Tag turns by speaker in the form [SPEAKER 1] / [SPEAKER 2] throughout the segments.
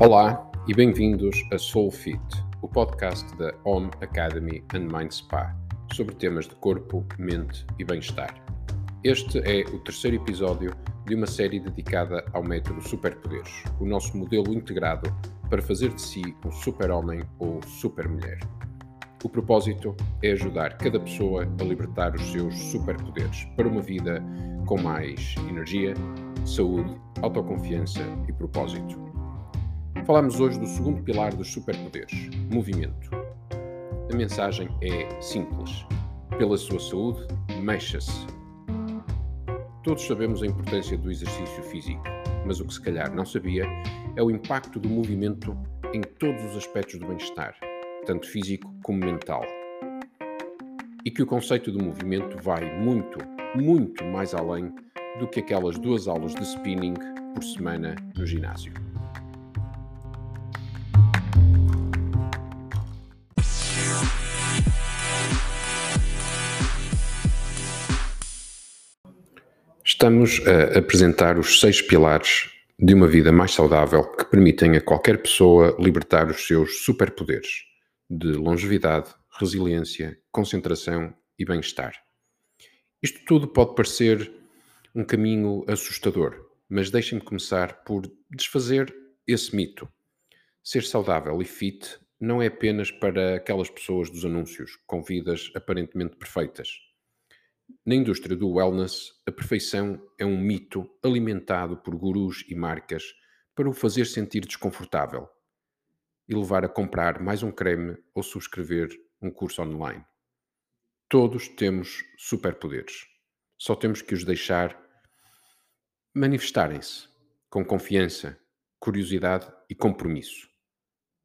[SPEAKER 1] Olá e bem-vindos a Soul Fit, o podcast da Home Academy and Mind Spa sobre temas de corpo, mente e bem-estar. Este é o terceiro episódio de uma série dedicada ao método Superpoderes, o nosso modelo integrado para fazer de si um super-homem ou super-mulher. O propósito é ajudar cada pessoa a libertar os seus superpoderes para uma vida com mais energia, saúde, autoconfiança e propósito. Falamos hoje do segundo pilar dos superpoderes, movimento. A mensagem é simples. Pela sua saúde, mexa-se. Todos sabemos a importância do exercício físico, mas o que se calhar não sabia é o impacto do movimento em todos os aspectos do bem-estar, tanto físico como mental. E que o conceito do movimento vai muito, muito mais além do que aquelas duas aulas de spinning por semana no ginásio. Estamos a apresentar os seis pilares de uma vida mais saudável que permitem a qualquer pessoa libertar os seus superpoderes de longevidade, resiliência, concentração e bem-estar. Isto tudo pode parecer um caminho assustador, mas deixem-me começar por desfazer esse mito. Ser saudável e fit não é apenas para aquelas pessoas dos anúncios com vidas aparentemente perfeitas. Na indústria do wellness, a perfeição é um mito alimentado por gurus e marcas para o fazer sentir desconfortável e levar a comprar mais um creme ou subscrever um curso online. Todos temos superpoderes. Só temos que os deixar manifestarem-se com confiança, curiosidade e compromisso.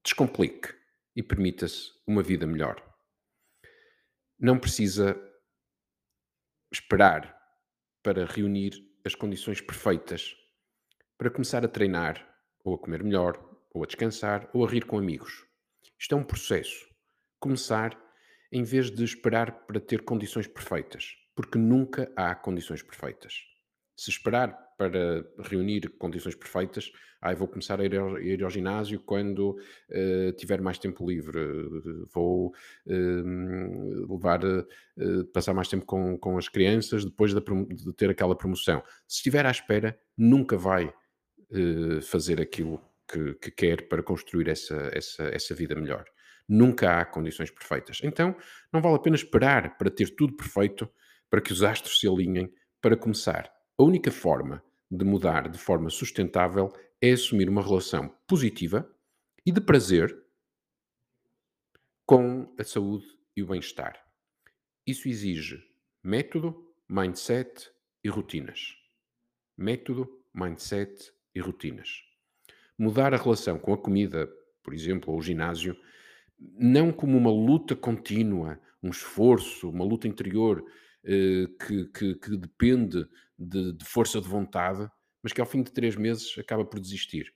[SPEAKER 1] Descomplique e permita-se uma vida melhor. Não precisa esperar para reunir as condições perfeitas para começar a treinar, ou a comer melhor, ou a descansar, ou a rir com amigos. Isto é um processo. Começar em vez de esperar para ter condições perfeitas, porque nunca há condições perfeitas. Se esperar para reunir condições perfeitas, ah, vou começar a ir ao, ir ao ginásio quando uh, tiver mais tempo livre, vou uh, levar, uh, passar mais tempo com, com as crianças depois de, de, ter aquela promoção. Se estiver à espera, nunca vai fazer aquilo que, que, quer para construir essa, essa, essa vida melhor. Nunca há condições perfeitas. Então, não vale a pena esperar para ter tudo perfeito, para que os astros se alinhem, para começar. A única forma de mudar de forma sustentável é assumir uma relação positiva e de prazer com a saúde e o bem-estar. Isso exige método, mindset e rotinas. Método, mindset e rotinas. Mudar a relação com a comida, por exemplo, ou o ginásio, não como uma luta contínua, um esforço, uma luta interior que, que, que, depende de, de, força de vontade, mas que ao fim de três meses acaba por desistir.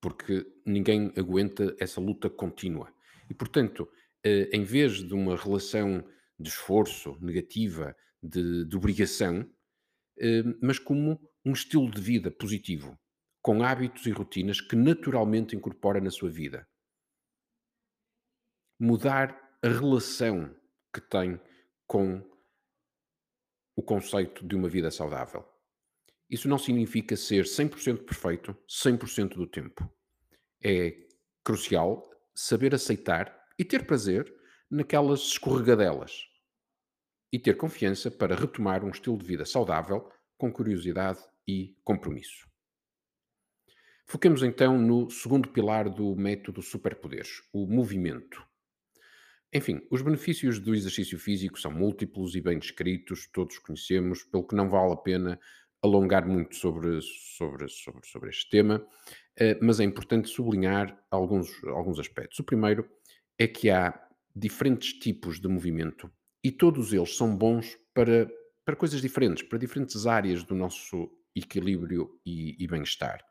[SPEAKER 1] Porque ninguém aguenta essa luta contínua. E, portanto, eh, em vez de uma relação de esforço negativa, de, de obrigação, eh, mas como um estilo de vida positivo, com hábitos e rotinas que naturalmente incorpora na sua vida. Mudar a relação que tem com o conceito de uma vida saudável. Isso não significa ser 100% perfeito 100% do tempo. É crucial saber aceitar e ter prazer naquelas escorregadelas e ter confiança para retomar um estilo de vida saudável com curiosidade e compromisso. Foquemos então no segundo pilar do método Superpoderes, o movimento. Enfim, os benefícios do exercício físico são múltiplos e bem descritos, todos conhecemos, pelo que não vale a pena alongar muito sobre, sobre, sobre, sobre este tema, eh, mas é importante sublinhar alguns, alguns aspectos. O primeiro é que há diferentes tipos de movimento e todos eles são bons para, para coisas diferentes, para diferentes áreas do nosso equilíbrio e, e bem-estar.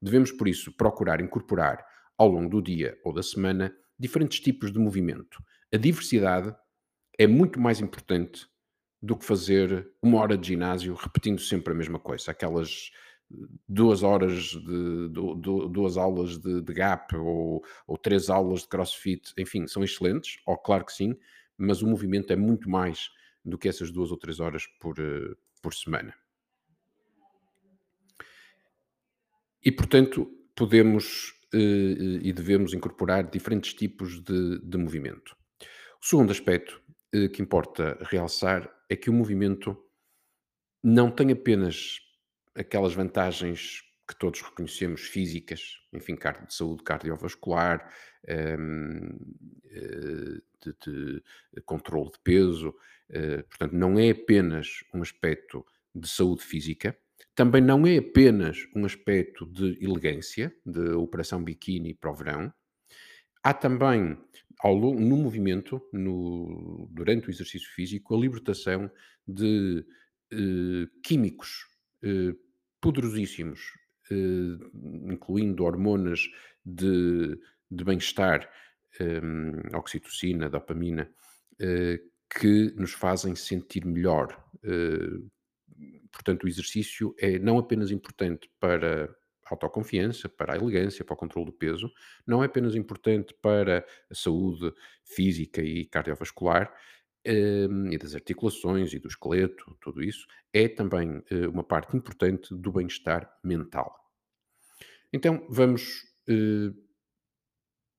[SPEAKER 1] Devemos, por isso, procurar incorporar ao longo do dia ou da semana diferentes tipos de movimento a diversidade é muito mais importante do que fazer uma hora de ginásio repetindo sempre a mesma coisa, aquelas duas horas de du du duas aulas de de gap ou ou 3 aulas de crossfit, enfim, são excelentes, oh, claro que sim, mas o movimento é muito mais do que essas 2 ou 3 horas por, eh, por semana. E portanto, podemos, eh, e devemos incorporar diferentes tipos de de movimento. O segundo aspecto, eh, que importa realçar é que o movimento não tem apenas aquelas vantagens que todos reconhecemos físicas, enfim, de saúde cardiovascular, hum, eh, de de controle de peso, eh, portanto, não é apenas um aspecto de saúde física, também não é apenas um aspecto de elegância, de operação biquíni para o verão. Há também, ao longo no movimento, no durante o exercício físico, a libertação de, eh, químicos, eh, poderosíssimos, eh, incluindo hormonas de de bem-estar, hum, oxitocina, dopamina, eh, que nos fazem sentir melhor. Portanto, o exercício é não apenas importante para a autoconfiança, para a elegância, para o controle do peso, não é apenas importante para a saúde física e cardiovascular, hum, e das articulações e do esqueleto, tudo isso, é também, eh, uma parte importante do bem-estar mental. Então vamos, eh,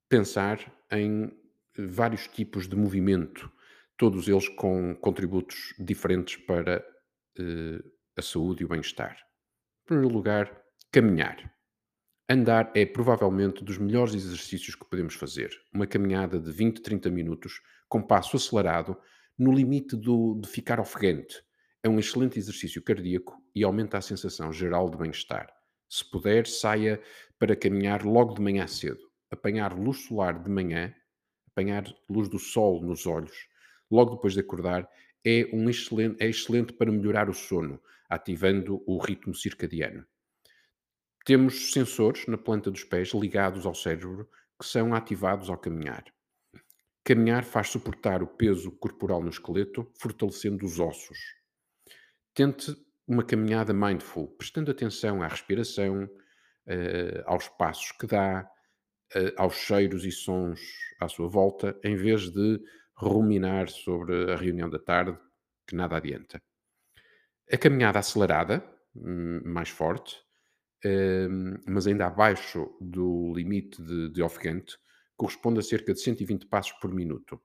[SPEAKER 1] pensar em vários tipos de movimento, todos eles com contributos diferentes para, eh, a saúde e o bem-estar. Em primeiro lugar, caminhar. Andar é provavelmente dos melhores exercícios que podemos fazer. Uma caminhada de 20, 30 minutos, com passo acelerado, no limite do de ficar ofegante. É um excelente exercício cardíaco e aumenta a sensação geral de bem-estar. Se puder, saia para caminhar logo de manhã cedo. Apanhar luz solar de manhã, apanhar luz do sol nos olhos, logo depois de acordar, é um excelente é excelente para melhorar o sono, ativando o ritmo circadiano. Temos sensores na planta dos pés ligados ao cérebro que são ativados ao caminhar. Caminhar faz suportar o peso corporal no esqueleto, fortalecendo os ossos. Tente uma caminhada mindful, prestando atenção à respiração, eh, aos passos que dá, eh, aos cheiros e sons à sua volta, em vez de ruminar sobre a reunião da tarde, que nada adianta. A caminhada acelerada, hum, mais forte, hum, mas ainda abaixo do limite de, de ofegante, corresponde a cerca de 120 passos por minuto.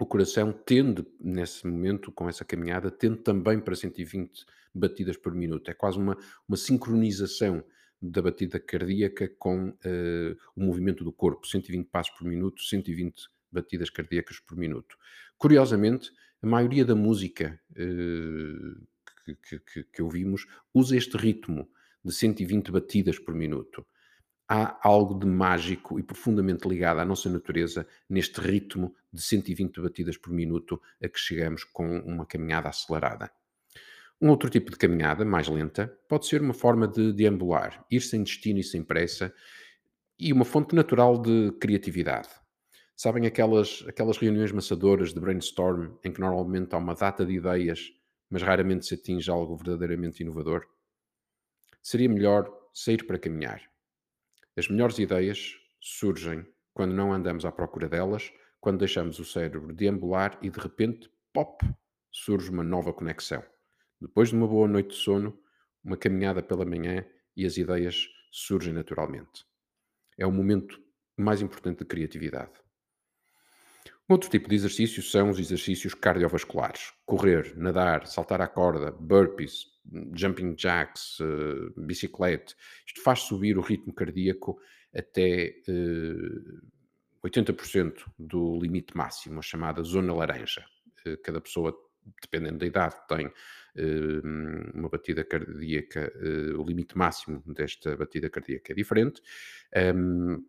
[SPEAKER 1] O coração tende, nesse momento, com essa caminhada, tende também para 120 batidas por minuto. É quase uma, uma sincronização da batida cardíaca com uh, o movimento do corpo. 120 passos por minuto, 120 batidas cardíacas por minuto. Curiosamente, a maioria da música uh, que, que, que ouvimos usa este ritmo de 120 batidas por minuto. Há algo de mágico e profundamente ligado à nossa natureza neste ritmo de 120 batidas por minuto a que chegamos com uma caminhada acelerada. Um outro tipo de caminhada, mais lenta, pode ser uma forma de deambular, ir sem destino e sem pressa, e uma fonte natural de criatividade. Sabem aquelas, aquelas reuniões maçadoras de brainstorm em que normalmente há uma data de ideias, mas raramente se atinge algo verdadeiramente inovador? Seria melhor sair para caminhar. As melhores ideias surgem quando não andamos à procura delas, quando deixamos o cérebro deambular e de repente, pop, surge uma nova conexão. Depois de uma boa noite de sono, uma caminhada pela manhã e as ideias surgem naturalmente. É o momento mais importante de criatividade. Outro tipo de exercícios são os exercícios cardiovasculares. Correr, nadar, saltar à corda, burpees, jumping jacks, uh, bicicleta. Isto faz subir o ritmo cardíaco até uh, eh, 80% do limite máximo, a chamada zona laranja. Uh, cada pessoa, dependendo da idade, tem uma batida cardíaca, o limite máximo desta batida cardíaca é diferente. Um,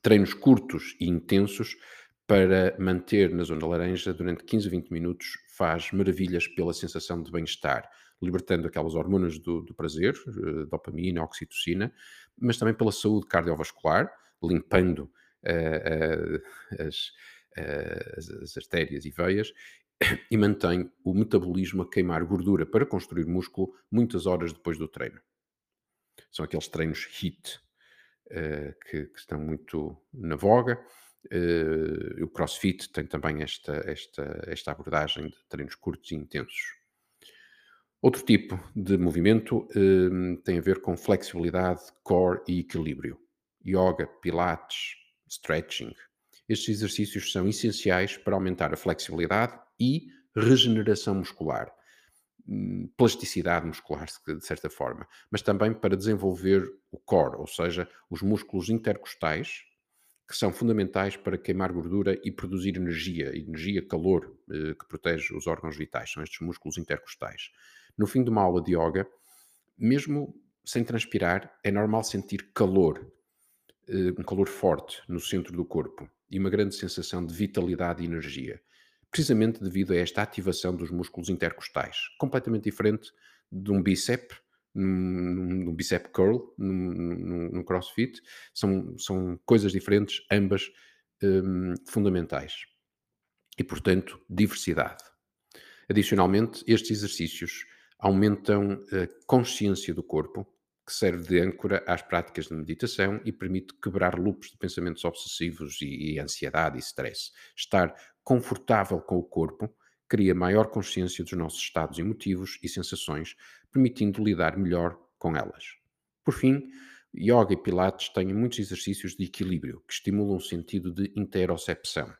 [SPEAKER 1] treinos curtos e intensos para manter na zona laranja durante 15 a 20 minutos faz maravilhas pela sensação de bem-estar, libertando aquelas hormonas do, do prazer, uh, dopamina, oxitocina, mas também pela saúde cardiovascular, limpando uh, uh, as, as, as artérias e veias, e mantém o metabolismo a queimar gordura para construir músculo muitas horas depois do treino. São aqueles treinos HIIT uh, que, que, estão muito na voga. Uh, o CrossFit tem também esta, esta, esta abordagem de treinos curtos e intensos. Outro tipo de movimento uh, tem a ver com flexibilidade, core e equilíbrio. Yoga, pilates, stretching. Estes exercícios são essenciais para aumentar a flexibilidade e regeneração muscular, hum, plasticidade muscular, de certa forma, mas também para desenvolver o core, ou seja, os músculos intercostais, que são fundamentais para queimar gordura e produzir energia, energia, calor, eh, que protege os órgãos vitais, são estes músculos intercostais. No fim de uma aula de yoga, mesmo sem transpirar, é normal sentir calor, eh, um calor forte no centro do corpo e uma grande sensação de vitalidade e energia precisamente devido a esta ativação dos músculos intercostais, completamente diferente de um bíceps, num, num bicep curl, num, num, crossfit, são, são coisas diferentes, ambas um, fundamentais. E, portanto, diversidade. Adicionalmente, estes exercícios aumentam a consciência do corpo, que serve de âncora às práticas de meditação e permite quebrar loops de pensamentos obsessivos e, e ansiedade e stress. Estar confortável com o corpo cria maior consciência dos nossos estados emotivos e sensações, permitindo lidar melhor com elas. Por fim, yoga e pilates têm muitos exercícios de equilíbrio que estimulam o sentido de interocepção,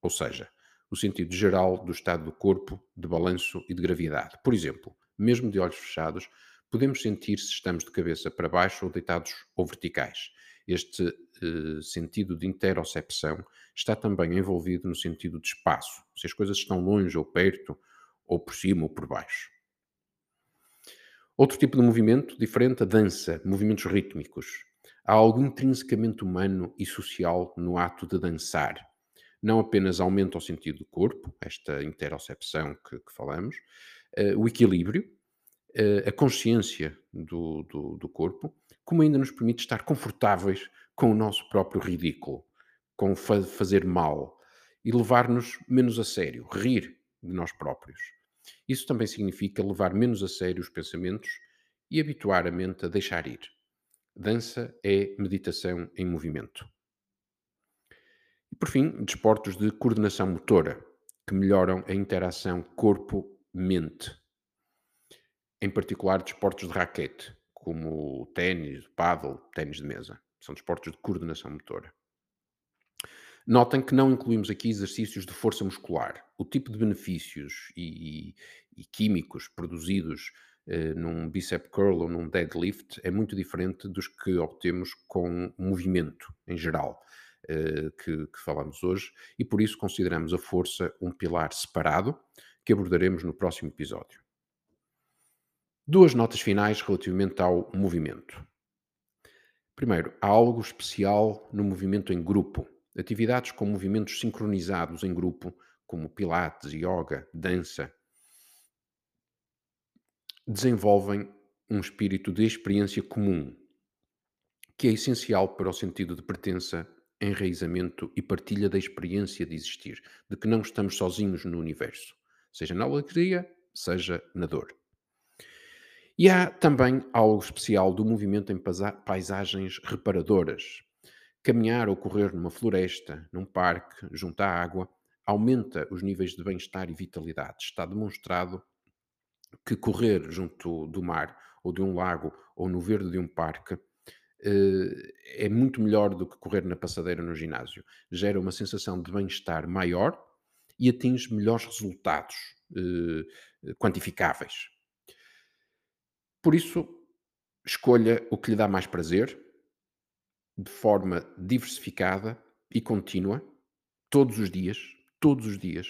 [SPEAKER 1] ou seja, o sentido geral do estado do corpo, de balanço e de gravidade. Por exemplo, mesmo de olhos fechados, podemos sentir se estamos de cabeça para baixo ou deitados ou verticais. Este eh, sentido de interocepção está também envolvido no sentido de espaço, se as coisas estão longe ou perto, ou por cima ou por baixo. Outro tipo de movimento diferente, a dança, movimentos rítmicos. Há algo intrinsecamente humano e social no ato de dançar. Não apenas aumenta o sentido do corpo, esta interocepção que, que falamos, uh, o equilíbrio, a consciência do, do, do, corpo, como ainda nos permite estar confortáveis com o nosso próprio ridículo, com fa fazer mal e levar-nos menos a sério, rir de nós próprios. Isso também significa levar menos a sério os pensamentos e habituar a mente a deixar ir. Dança é meditação em movimento. E por fim, desportos de coordenação motora, que melhoram a interação corpo-mente em particular desportos de raquete, como o ténis, o paddle, ténis de mesa. São desportos de coordenação motora. Notem que não incluímos aqui exercícios de força muscular. O tipo de benefícios e, e químicos produzidos eh, num bicep curl ou num deadlift é muito diferente dos que obtemos com movimento em geral, eh, que, que falamos hoje, e por isso consideramos a força um pilar separado que abordaremos no próximo episódio. Duas notas finais relativamente ao movimento. Primeiro, há algo especial no movimento em grupo. Atividades com movimentos sincronizados em grupo, como pilates, yoga, dança, desenvolvem um espírito de experiência comum, que é essencial para o sentido de pertença, enraizamento e partilha da experiência de existir, de que não estamos sozinhos no universo, seja na alegria, seja na dor. E há também algo especial do movimento em paisagens reparadoras. Caminhar ou correr numa floresta, num parque, junto à água, aumenta os níveis de bem-estar e vitalidade. Está demonstrado que correr junto do mar, ou de um lago, ou no verde de um parque, eh, é muito melhor do que correr na passadeira no ginásio. Gera uma sensação de bem-estar maior e atinge melhores resultados eh, quantificáveis. Por isso, escolha o que lhe dá mais prazer, de forma diversificada e contínua, todos os dias, todos os dias.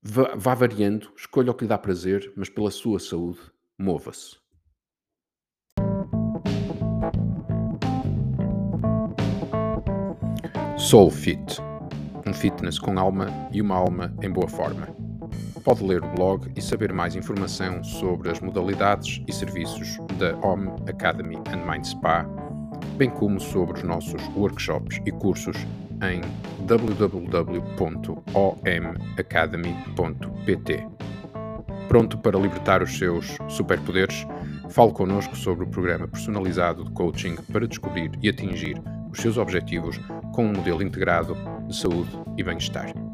[SPEAKER 1] Vá, vá variando, escolha o que lhe dá prazer, mas pela sua saúde, mova-se. Soul Fit, um fitness com alma e uma alma em boa forma pode ler o blog e saber mais informação sobre as modalidades e serviços da Home Academy and Mind Spa, bem como sobre os nossos workshops e cursos em www.omacademy.pt. Pronto para libertar os seus superpoderes? Fale connosco sobre o programa personalizado de coaching para descobrir e atingir os seus objetivos com um modelo integrado de saúde e bem-estar.